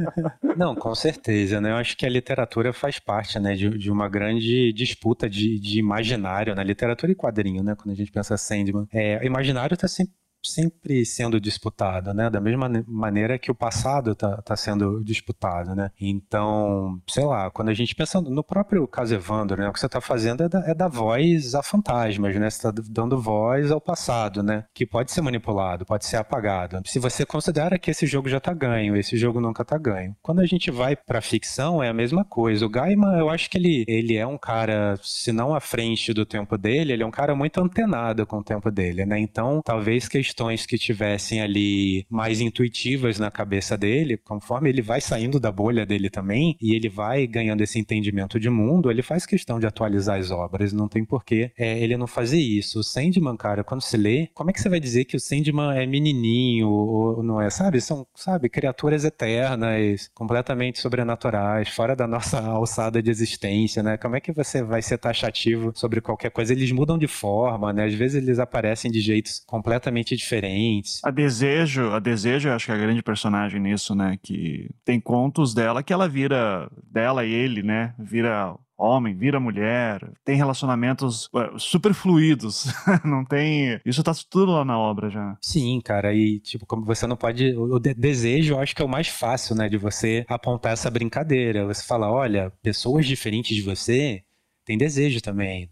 [LAUGHS] Não, com certeza, né? Eu acho que a literatura faz parte, né, de, de uma grande disputa de, de imaginário na literatura e quadrinho, né? Quando a gente pensa Sandman. É, imaginário está sempre sempre sendo disputado, né? Da mesma maneira que o passado está tá sendo disputado, né? Então, sei lá, quando a gente pensa no próprio caso Evandro, né? O que você está fazendo é, é dar voz a fantasmas, né? Você está dando voz ao passado, né? Que pode ser manipulado, pode ser apagado. Se você considera que esse jogo já está ganho, esse jogo nunca está ganho. Quando a gente vai para ficção, é a mesma coisa. O Gaiman, eu acho que ele, ele é um cara, se não à frente do tempo dele, ele é um cara muito antenado com o tempo dele, né? Então, talvez que questões que tivessem ali mais intuitivas na cabeça dele, conforme ele vai saindo da bolha dele também, e ele vai ganhando esse entendimento de mundo, ele faz questão de atualizar as obras, não tem porquê é, ele não fazer isso. O Sandman, cara, quando se lê, como é que você vai dizer que o Sandman é menininho, ou não é, sabe? São, sabe, criaturas eternas, completamente sobrenaturais, fora da nossa [LAUGHS] alçada de existência, né? Como é que você vai ser taxativo sobre qualquer coisa? Eles mudam de forma, né? Às vezes eles aparecem de jeitos completamente diferentes. A Desejo, a Desejo, eu acho que é a grande personagem nisso, né? Que tem contos dela que ela vira, dela e ele, né? Vira homem, vira mulher, tem relacionamentos super fluidos, [LAUGHS] não tem... Isso tá tudo lá na obra já. Sim, cara, e tipo, como você não pode... O desejo, eu acho que é o mais fácil, né, de você apontar essa brincadeira. Você fala, olha, pessoas diferentes de você têm desejo também.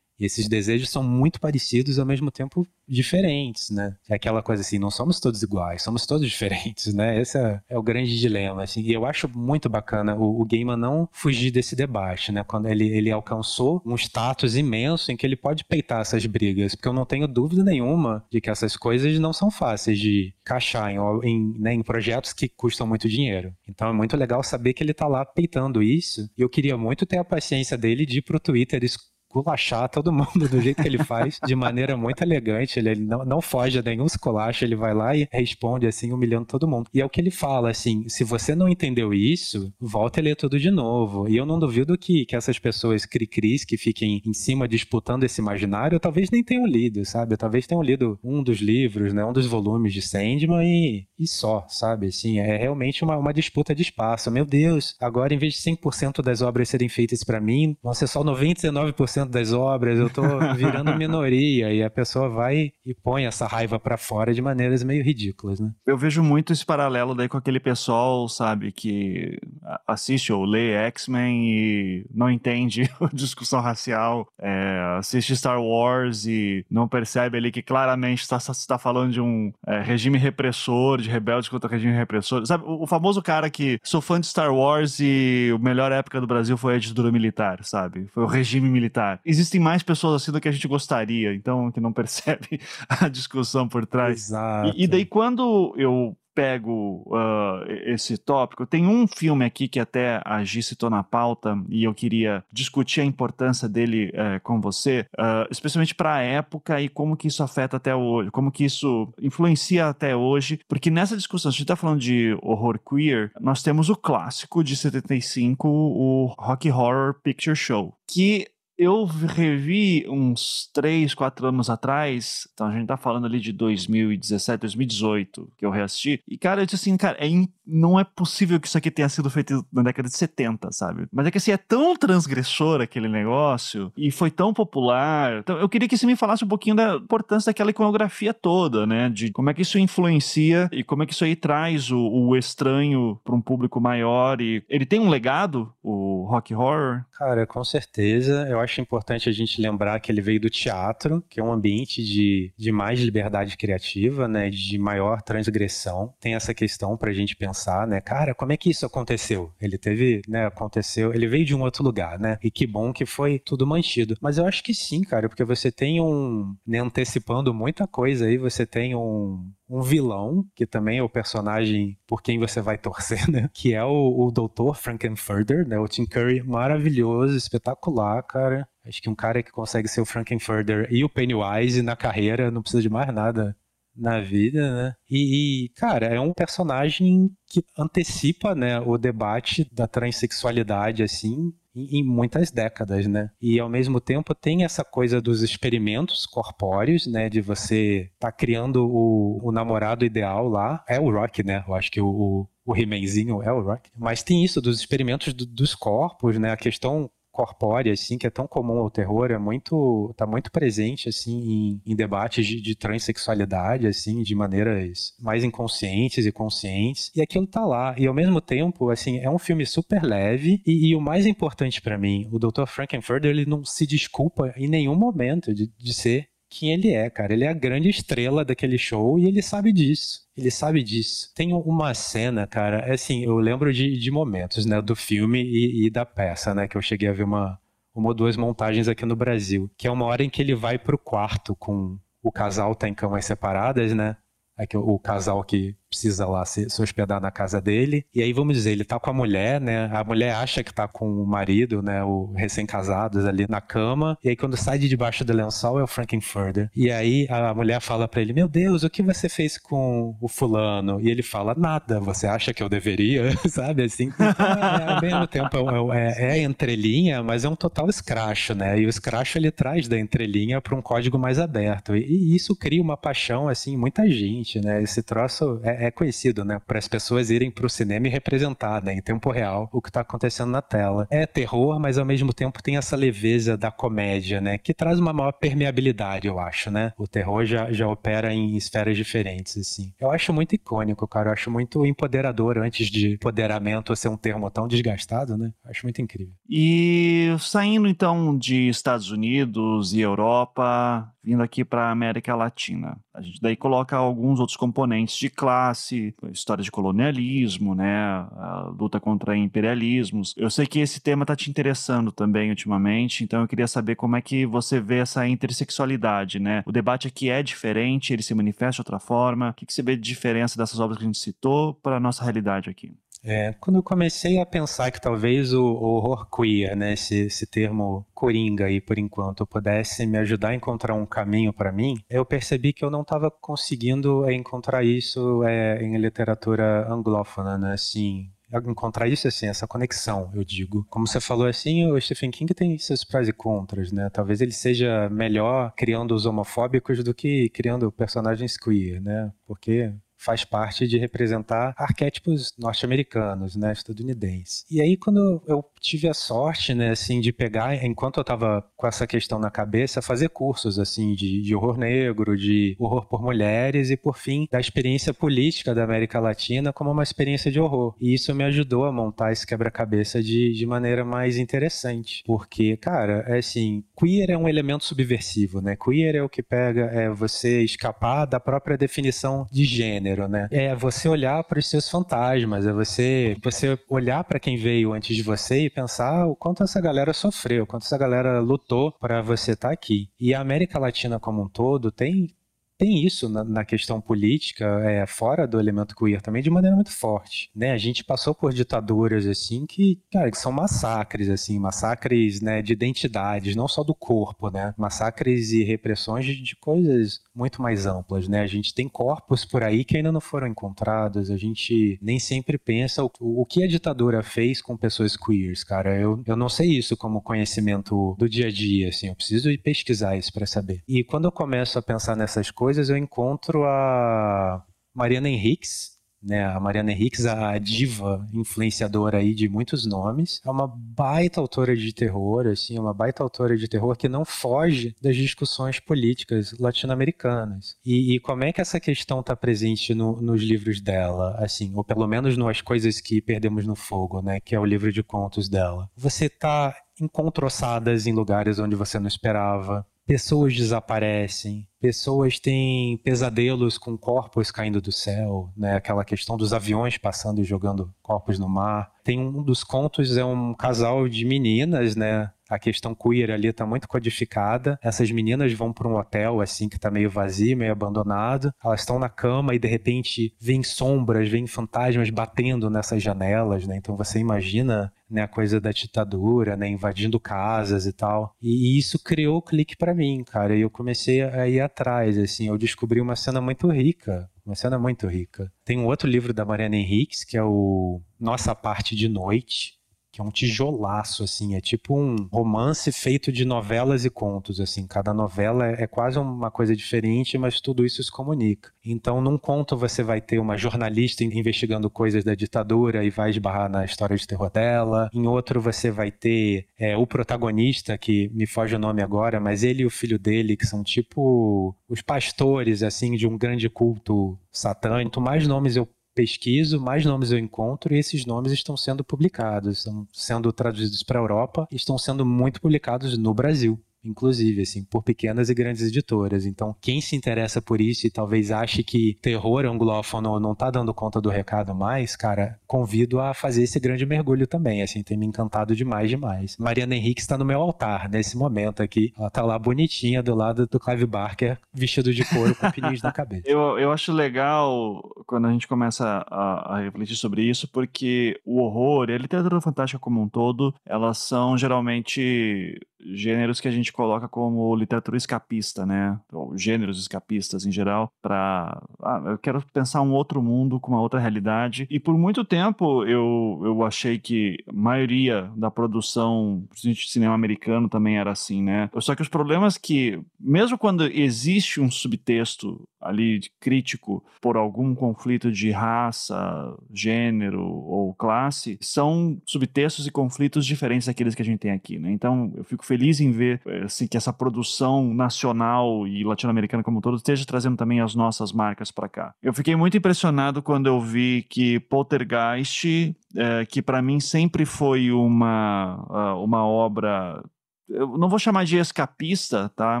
E esses desejos são muito parecidos ao mesmo tempo diferentes, né? É aquela coisa assim, não somos todos iguais, somos todos diferentes, né? Esse é, é o grande dilema, assim. E eu acho muito bacana o, o Gaiman não fugir desse debate, né? Quando ele, ele alcançou um status imenso em que ele pode peitar essas brigas, porque eu não tenho dúvida nenhuma de que essas coisas não são fáceis de encaixar em, em, né, em projetos que custam muito dinheiro. Então é muito legal saber que ele tá lá peitando isso. E eu queria muito ter a paciência dele de ir pro Twitter esculachar todo mundo do jeito que ele faz, de maneira muito elegante. Ele, ele não, não foge a nenhum esculacho, ele vai lá e responde assim, humilhando todo mundo. E é o que ele fala, assim, se você não entendeu isso, volta e lê tudo de novo. E eu não duvido que, que essas pessoas cri-cris que fiquem em cima disputando esse imaginário, talvez nem tenham lido, sabe? Talvez tenham lido um dos livros, né, um dos volumes de Sandman e e só, sabe? Assim, é realmente uma, uma disputa de espaço. Meu Deus, agora em vez de 100% das obras serem feitas para mim, vão ser só 99% das obras, eu tô [LAUGHS] virando minoria e a pessoa vai e põe essa raiva para fora de maneiras meio ridículas, né? Eu vejo muito esse paralelo daí com aquele pessoal, sabe, que assiste ou lê X-Men e não entende [LAUGHS] a discussão racial, é, assiste Star Wars e não percebe ali que claramente está, está falando de um é, regime repressor, de rebeldes contra o regime repressor. Sabe, o, o, famoso cara que sou fã de Star Wars e a melhor época do Brasil foi a ditadura militar, sabe? Foi o regime militar. Existem mais pessoas assim do que a gente gostaria, então que não [LAUGHS] percebe a discussão por trás. Exato. E, e daí quando eu pego uh, esse tópico, tem um filme aqui que até a Gi citou na pauta e eu queria discutir a importância dele uh, com você, uh, especialmente para a época e como que isso afeta até hoje, como que isso influencia até hoje, porque nessa discussão, se a gente está falando de horror queer, nós temos o clássico de 75, o Rock Horror Picture Show, que eu revi uns 3, 4 anos atrás, então a gente tá falando ali de 2017, 2018, que eu reassisti, e cara, eu disse assim, cara, é in... não é possível que isso aqui tenha sido feito na década de 70, sabe? Mas é que assim, é tão transgressor aquele negócio, e foi tão popular, então eu queria que você me falasse um pouquinho da importância daquela iconografia toda, né, de como é que isso influencia e como é que isso aí traz o, o estranho para um público maior, e ele tem um legado, o rock horror? Cara, com certeza, eu acho importante a gente lembrar que ele veio do teatro, que é um ambiente de, de mais liberdade criativa, né, de maior transgressão. Tem essa questão para a gente pensar, né, cara, como é que isso aconteceu? Ele teve, né, aconteceu, ele veio de um outro lugar, né, e que bom que foi tudo mantido. Mas eu acho que sim, cara, porque você tem um, né, antecipando muita coisa aí, você tem um, um vilão, que também é o personagem por quem você vai torcer, [LAUGHS] né? Que é o, o Dr. Frankenfurter, né? O Tim Curry, maravilhoso, espetacular, cara. Acho que um cara que consegue ser o Frankenfurter e o Pennywise na carreira não precisa de mais nada na vida, né? E, e, cara, é um personagem que antecipa, né, o debate da transexualidade, assim, em, em, muitas décadas, né? E ao mesmo tempo tem essa coisa dos experimentos corpóreos, né? De você tá criando o, o namorado ideal lá. É o Rock, né? Eu acho que o, o He-Manzinho é o Rock. Mas tem isso dos experimentos do, dos corpos, né? A questão corpórea, assim, que é tão comum ao terror, é muito, tá muito presente, assim, em, em debates de, de, transexualidade, assim, de maneiras mais inconscientes e conscientes, e aquilo tá lá, e ao mesmo tempo, assim, é um filme super leve, e, e o mais importante para mim, o Dr. Frankenfurter, ele não se desculpa em nenhum momento de, de ser quem ele é, cara. Ele é a grande estrela daquele show e ele sabe disso. Ele sabe disso. Tem uma cena, cara, é assim, eu lembro de, de momentos, né, do filme e, e, da peça, né, que eu cheguei a ver uma, uma ou duas montagens aqui no Brasil, que é uma hora em que ele vai pro quarto com o casal tá em camas separadas, né, é que o casal que precisa lá se, se, hospedar na casa dele. E aí, vamos dizer, ele tá com a mulher, né? A mulher acha que tá com o marido, né? O recém-casados ali na cama. E aí, quando sai de debaixo do lençol, é o Frankenfurter. E aí, a mulher fala para ele: Meu Deus, o que você fez com o fulano? E ele fala: Nada, você acha que eu deveria? [LAUGHS] Sabe assim? É, bem no tempo, é, é, é entrelinha, mas é um total escracho, né? E o escracho ele traz da entrelinha para um código mais aberto. E, e, isso cria uma paixão, assim, muita gente, né? Esse troço é, é conhecido, né? Para as pessoas irem para o cinema e representar, né, em tempo real, o que está acontecendo na tela. É terror, mas ao mesmo tempo tem essa leveza da comédia, né? Que traz uma maior permeabilidade, eu acho, né? O terror já, já opera em esferas diferentes, assim. Eu acho muito icônico, cara. Eu acho muito empoderador antes de empoderamento ser um termo tão desgastado, né? Eu acho muito incrível. E saindo então de Estados Unidos e Europa, vindo aqui para a América Latina. A gente daí coloca alguns outros componentes de classe, história de colonialismo, né, a luta contra imperialismos. Eu sei que esse tema está te interessando também ultimamente, então eu queria saber como é que você vê essa intersexualidade, né? O debate aqui é diferente, ele se manifesta de outra forma. O que, que você vê de diferença dessas obras que a gente citou para a nossa realidade aqui? É, quando eu comecei a pensar que talvez o, o horror queer, né, esse, esse termo coringa aí por enquanto, pudesse me ajudar a encontrar um caminho para mim, eu percebi que eu não estava conseguindo encontrar isso é, em literatura anglófona, né, assim, encontrar isso assim, essa conexão, eu digo. Como você falou assim, o Stephen King tem seus prós e contras, né? Talvez ele seja melhor criando os homofóbicos do que criando personagens queer, né? Porque faz parte de representar arquétipos norte-americanos, né, estadunidenses. E aí quando eu tive a sorte, né, assim, de pegar, enquanto eu estava com essa questão na cabeça, fazer cursos, assim, de, de horror negro, de horror por mulheres e, por fim, da experiência política da América Latina como uma experiência de horror. E isso me ajudou a montar esse quebra-cabeça de, de maneira mais interessante, porque, cara, é assim, queer é um elemento subversivo, né? Queer é o que pega, é você escapar da própria definição de gênero, né? É você olhar para os seus fantasmas, é você, você olhar para quem veio antes de você e pensar o quanto essa galera sofreu, o quanto essa galera lutou para você estar tá aqui. E a América Latina como um todo tem tem isso na, na questão política, é, fora do elemento queer também, de maneira muito forte, né? A gente passou por ditaduras, assim, que, cara, que são massacres, assim, massacres, né, de identidades, não só do corpo, né? Massacres e repressões de, de coisas muito mais amplas, né? A gente tem corpos por aí que ainda não foram encontrados, a gente nem sempre pensa o, o que a ditadura fez com pessoas queers, cara. Eu, eu não sei isso como conhecimento do dia a dia, assim, eu preciso ir pesquisar isso para saber. E quando eu começo a pensar nessas coisas, coisas eu encontro a Mariana Henriques, né? A Mariana Henriques, a diva influenciadora aí de muitos nomes, é uma baita autora de terror, assim, uma baita autora de terror que não foge das discussões políticas latino-americanas. E, e, como é que essa questão está presente no, nos livros dela, assim, ou pelo menos nas coisas que perdemos no fogo, né? Que é o livro de contos dela. Você está encontroçadas em lugares onde você não esperava, pessoas desaparecem, pessoas têm pesadelos com corpos caindo do céu, né? Aquela questão dos aviões passando e jogando corpos no mar. Tem um dos contos é um casal de meninas, né? A questão queer ali está muito codificada. Essas meninas vão para um hotel assim que está meio vazio, meio abandonado. Elas estão na cama e de repente vêm sombras, vêm fantasmas batendo nessas janelas, né? Então você imagina né, a coisa da ditadura, né, invadindo casas e tal. E, isso criou o clique para mim, cara. E eu comecei a ir atrás, assim. Eu descobri uma cena muito rica, uma cena muito rica. Tem um outro livro da Mariana Henriques que é o Nossa Parte de Noite que é um tijolaço, assim, é tipo um romance feito de novelas e contos, assim, cada novela é, quase uma coisa diferente, mas tudo isso se comunica. Então, num conto você vai ter uma jornalista investigando coisas da ditadura e vai esbarrar na história de terror dela, em outro você vai ter é, o protagonista, que me foge o nome agora, mas ele e o filho dele, que são tipo os pastores, assim, de um grande culto satânico, mais nomes eu pesquiso, mais nomes eu encontro e esses nomes estão sendo publicados, estão sendo traduzidos para a Europa e estão sendo muito publicados no Brasil inclusive, assim, por pequenas e grandes editoras. Então, quem se interessa por isso e talvez ache que terror anglófono não tá dando conta do recado mais, cara, convido a fazer esse grande mergulho também, assim, tem me encantado demais, demais. Mariana Henrique está no meu altar nesse momento aqui. Ela tá lá bonitinha do lado do Clive Barker, vestido de couro com pinis na cabeça. [LAUGHS] Eu, eu acho legal quando a gente começa a, a refletir sobre isso, porque o horror e a literatura fantástica como um todo, elas são geralmente gêneros que a gente coloca como literatura escapista, né? Ou gêneros escapistas em geral, para ah, eu quero pensar um outro mundo com uma outra realidade. E por muito tempo eu, eu achei que a maioria da produção de cinema americano também era assim, né? Só que os problemas que, mesmo quando existe um subtexto ali crítico por algum conflito de raça, gênero ou classe, são subtextos e conflitos diferentes daqueles que a gente tem aqui, né? Então eu fico feliz em ver assim, que essa produção nacional e latino-americana como um todo esteja trazendo também as nossas marcas para cá. Eu fiquei muito impressionado quando eu vi que Poltergeist, é, que para mim sempre foi uma, ah, uma obra eu não vou chamar de escapista, tá?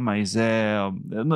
Mas é.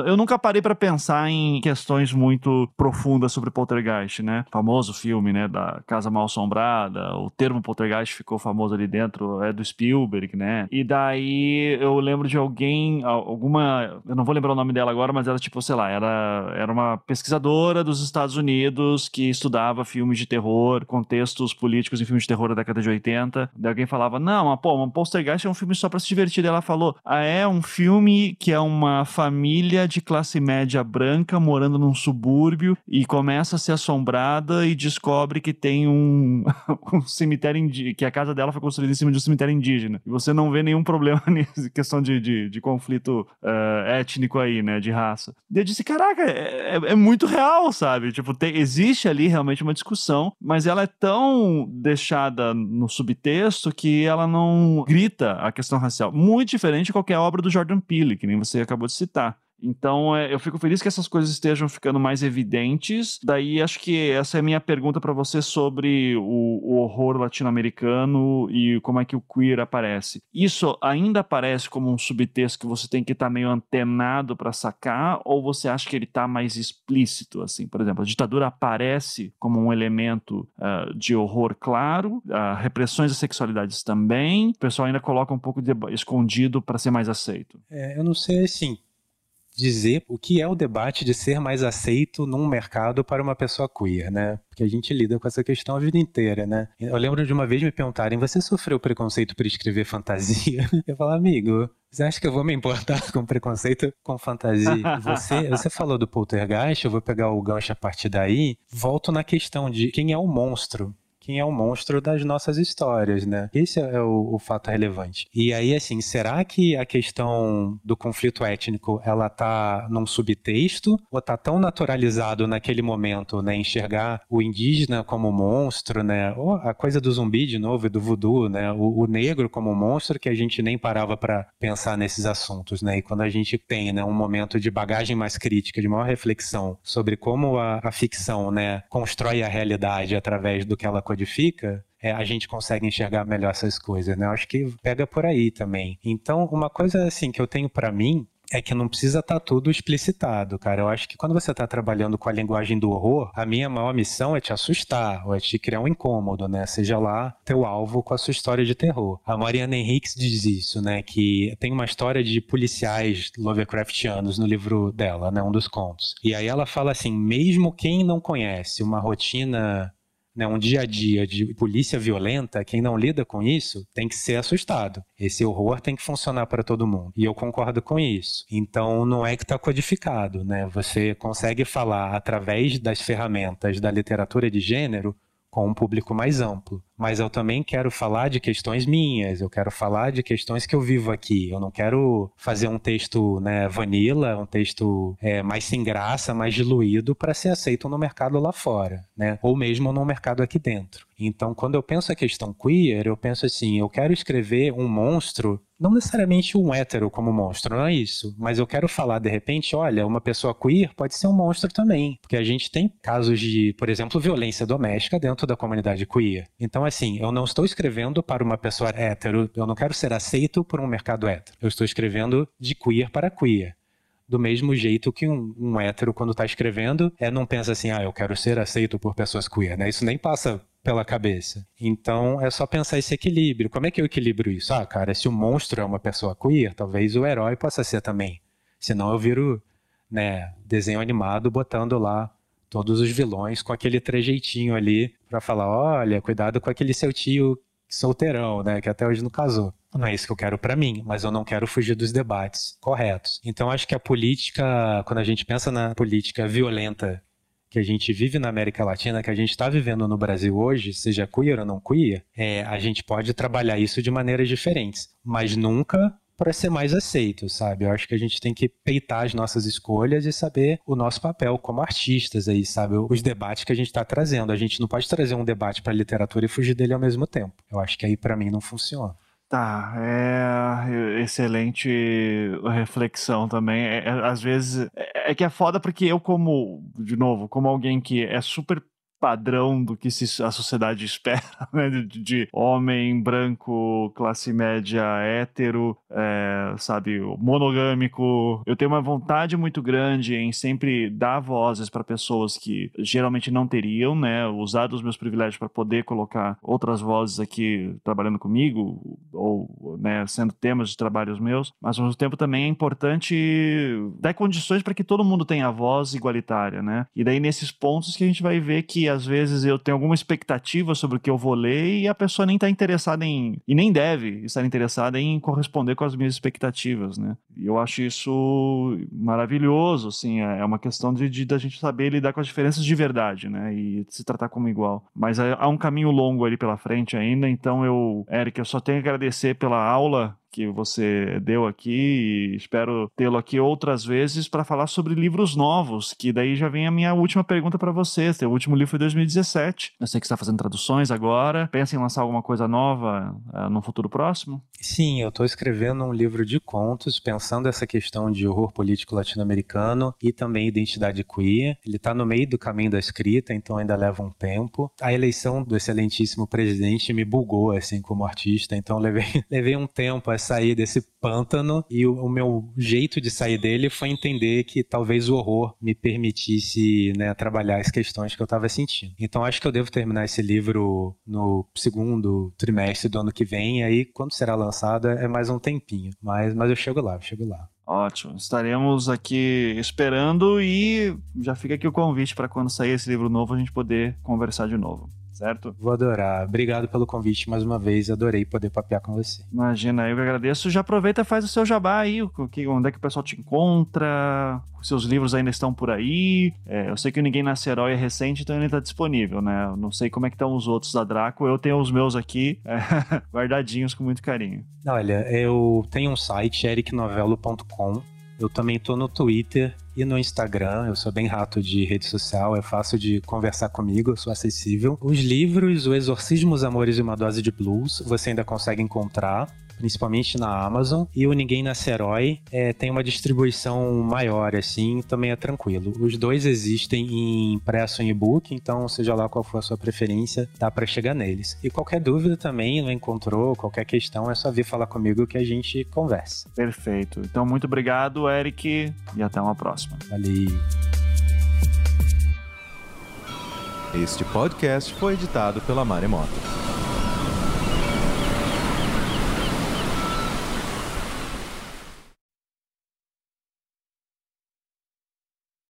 Eu nunca parei para pensar em questões muito profundas sobre Poltergeist, né? O famoso filme, né? Da Casa Mal Assombrada. O termo Poltergeist ficou famoso ali dentro, é do Spielberg, né? E daí eu lembro de alguém, alguma. Eu não vou lembrar o nome dela agora, mas era tipo, sei lá, era, era uma pesquisadora dos Estados Unidos que estudava filmes de terror, contextos políticos em filmes de terror da década de 80. Daí alguém falava: não, mas, pô, um Poltergeist é um filme só pra se divertir assistir, ela falou: ah, é um filme que é uma família de classe média branca morando num subúrbio e começa a ser assombrada e descobre que tem um, [LAUGHS] um cemitério indígena, que a casa dela foi construída em cima de um cemitério indígena. E você não vê nenhum problema [LAUGHS] nisso, questão de, de, de conflito uh, étnico aí, né, de raça. E eu disse, caraca, é, é, é muito real, sabe? Tipo, tem, existe ali realmente uma discussão, mas ela é tão deixada no subtexto que ela não grita a questão racial. Muito diferente de qualquer obra do Jordan Peele, que nem você acabou de citar. Então, é, eu fico feliz que essas coisas estejam ficando mais evidentes. Daí, acho que essa é a minha pergunta para você sobre o, o horror latino-americano e como é que o queer aparece. Isso ainda aparece como um subtexto que você tem que estar tá meio antenado para sacar, ou você acha que ele está mais explícito? Assim, por exemplo, a ditadura aparece como um elemento uh, de horror claro, uh, repressões das sexualidades também. O pessoal ainda coloca um pouco de escondido para ser mais aceito. É, eu não sei assim dizer o que é o debate de ser mais aceito num mercado para uma pessoa queer, né? Porque a gente lida com essa questão a vida inteira, né? Eu lembro de uma vez me perguntarem: você sofreu preconceito por escrever fantasia? [LAUGHS] Eu falo, amigo, você acha que eu vou me importar com preconceito com fantasia? Você, [LAUGHS] você falou do poltergeist, eu vou pegar o gancho a partir daí. Volto na questão de quem é o monstro quem é o monstro das nossas histórias, né? Esse é o, o, fato relevante. E aí, assim, será que a questão do conflito étnico, ela tá num subtexto ou tá tão naturalizado naquele momento, né? Enxergar o indígena como monstro, né? Ou a coisa do zumbi, de novo, e do voodoo, né? O, o negro como monstro que a gente nem parava para pensar nesses assuntos, né? E quando a gente tem, né, um momento de bagagem mais crítica, de maior reflexão sobre como a, a ficção, né, constrói a realidade através do que ela codifica, é, a gente consegue enxergar melhor essas coisas, né? Eu acho que pega por aí também. Então, uma coisa assim que eu tenho para mim é que não precisa estar tá tudo explicitado, cara. Eu acho que quando você está trabalhando com a linguagem do horror, a minha maior missão é te assustar, ou é te criar um incômodo, né? Seja lá teu alvo com a sua história de terror. A Mariana Henriques diz isso, né? Que tem uma história de policiais Lovecraftianos no livro dela, né? Um dos contos. E aí ela fala assim: mesmo quem não conhece uma rotina né, um dia a dia de polícia violenta, quem não lida com isso tem que ser assustado. Esse horror tem que funcionar para todo mundo. E eu concordo com isso. Então não é que está codificado, né? Você consegue falar através das ferramentas da literatura de gênero com um público mais amplo. Mas eu também quero falar de questões minhas, eu quero falar de questões que eu vivo aqui. Eu não quero fazer um texto né, vanilla, um texto é, mais sem graça, mais diluído para ser aceito no mercado lá fora, né? ou mesmo no mercado aqui dentro. Então, quando eu penso a questão queer, eu penso assim: eu quero escrever um monstro não necessariamente um hétero como monstro, não é isso. Mas eu quero falar, de repente, olha, uma pessoa queer pode ser um monstro também. Porque a gente tem casos de, por exemplo, violência doméstica dentro da comunidade queer. Então, assim, eu não estou escrevendo para uma pessoa hétero, eu não quero ser aceito por um mercado hétero. Eu estou escrevendo de queer para queer do mesmo jeito que um, um hétero, quando está escrevendo, é não pensa assim, ah, eu quero ser aceito por pessoas queer, né? Isso nem passa pela cabeça. Então é só pensar esse equilíbrio. Como é que eu equilibro isso? Ah, cara, se o monstro é uma pessoa queer, talvez o herói possa ser também. Senão eu viro, né, desenho animado botando lá todos os vilões com aquele trejeitinho ali para falar, olha, cuidado com aquele seu tio solteirão, né, que até hoje não casou. Não é isso que eu quero para mim, mas eu não quero fugir dos debates corretos. Então acho que a política, quando a gente pensa na política violenta que a gente vive na América Latina, que a gente está vivendo no Brasil hoje, seja queer ou não queer, é, a gente pode trabalhar isso de maneiras diferentes, mas nunca para ser mais aceito, sabe? Eu acho que a gente tem que peitar as nossas escolhas e saber o nosso papel como artistas aí, sabe? Os debates que a gente está trazendo. A gente não pode trazer um debate para a literatura e fugir dele ao mesmo tempo. Eu acho que aí para mim não funciona. Tá, é excelente reflexão também. É, é, às vezes é, é que é foda porque eu, como, de novo, como alguém que é super padrão do que a sociedade [LAUGHS] espera, né? De, de homem branco, classe média, hétero, é, sabe, monogâmico. Eu tenho uma vontade muito grande em sempre dar vozes para pessoas que geralmente não teriam, né? Usar dos meus privilégios para poder colocar outras vozes aqui trabalhando comigo ou, né, sendo temas de trabalhos meus. Mas ao mesmo tempo também é importante dar condições para que todo mundo tenha voz igualitária, né? E daí nesses pontos que a gente vai ver que às vezes eu tenho alguma expectativa sobre o que eu vou ler e a pessoa nem está interessada em, e nem deve estar interessada em corresponder com as minhas expectativas, né? E eu acho isso maravilhoso, assim, é, é uma questão de, de da gente saber lidar com as diferenças de verdade, né? E se tratar como igual. Mas há um caminho longo ali pela frente ainda, então eu, Eric, eu só tenho que agradecer pela aula que você deu aqui e espero tê-lo aqui outras vezes para falar sobre livros novos, que daí já vem a minha última pergunta para você. Seu último livro foi 2017. Eu sei que está fazendo traduções agora. Pensa em lançar alguma coisa nova uh, no futuro próximo? Sim, eu estou escrevendo um livro de contos pensando essa questão de horror político latino-americano e também identidade queer. Ele está no meio do caminho da escrita, então ainda leva um tempo. A eleição do excelentíssimo presidente me bugou assim como artista, então levei, [LAUGHS] levei um tempo sair desse pântano. E o, o, meu jeito de sair dele foi entender que talvez o horror me permitisse né, trabalhar as questões que eu estava sentindo. Então acho que eu devo terminar esse livro no segundo trimestre do ano que vem, aí quando será lançado é mais um tempinho, mas, mas eu chego lá, eu chego lá. Ótimo, estaremos aqui esperando e já fica aqui o convite para quando sair esse livro novo a gente poder conversar de novo certo? Vou adorar. Obrigado pelo convite mais uma vez. Adorei poder papear com você. Imagina, eu que agradeço. Já aproveita e faz o seu jabá aí. Onde é que o pessoal te encontra? Os seus livros ainda estão por aí. É, eu sei que o Ninguém Nasce Herói é recente, então ele está disponível, né? Eu não sei como é que estão os outros da Draco. Eu tenho os meus aqui é, [LAUGHS] guardadinhos com muito carinho. Olha, eu tenho um site, ericnovelo.com. Eu também estou no Twitter e no Instagram. Eu sou bem rato de rede social, é fácil de conversar comigo, eu sou acessível. Os livros, O Exorcismo, os Amores e uma Dose de Blues, você ainda consegue encontrar principalmente na Amazon. E o Ninguém Nasce Herói é, tem uma distribuição maior, assim, também é tranquilo. Os dois existem em impresso em e-book, então seja lá qual for a sua preferência, dá para chegar neles. E qualquer dúvida também, não encontrou, qualquer questão, é só vir falar comigo que a gente conversa. Perfeito. Então, muito obrigado, Eric, e até uma próxima. Valeu. Este podcast foi editado pela Maremoto.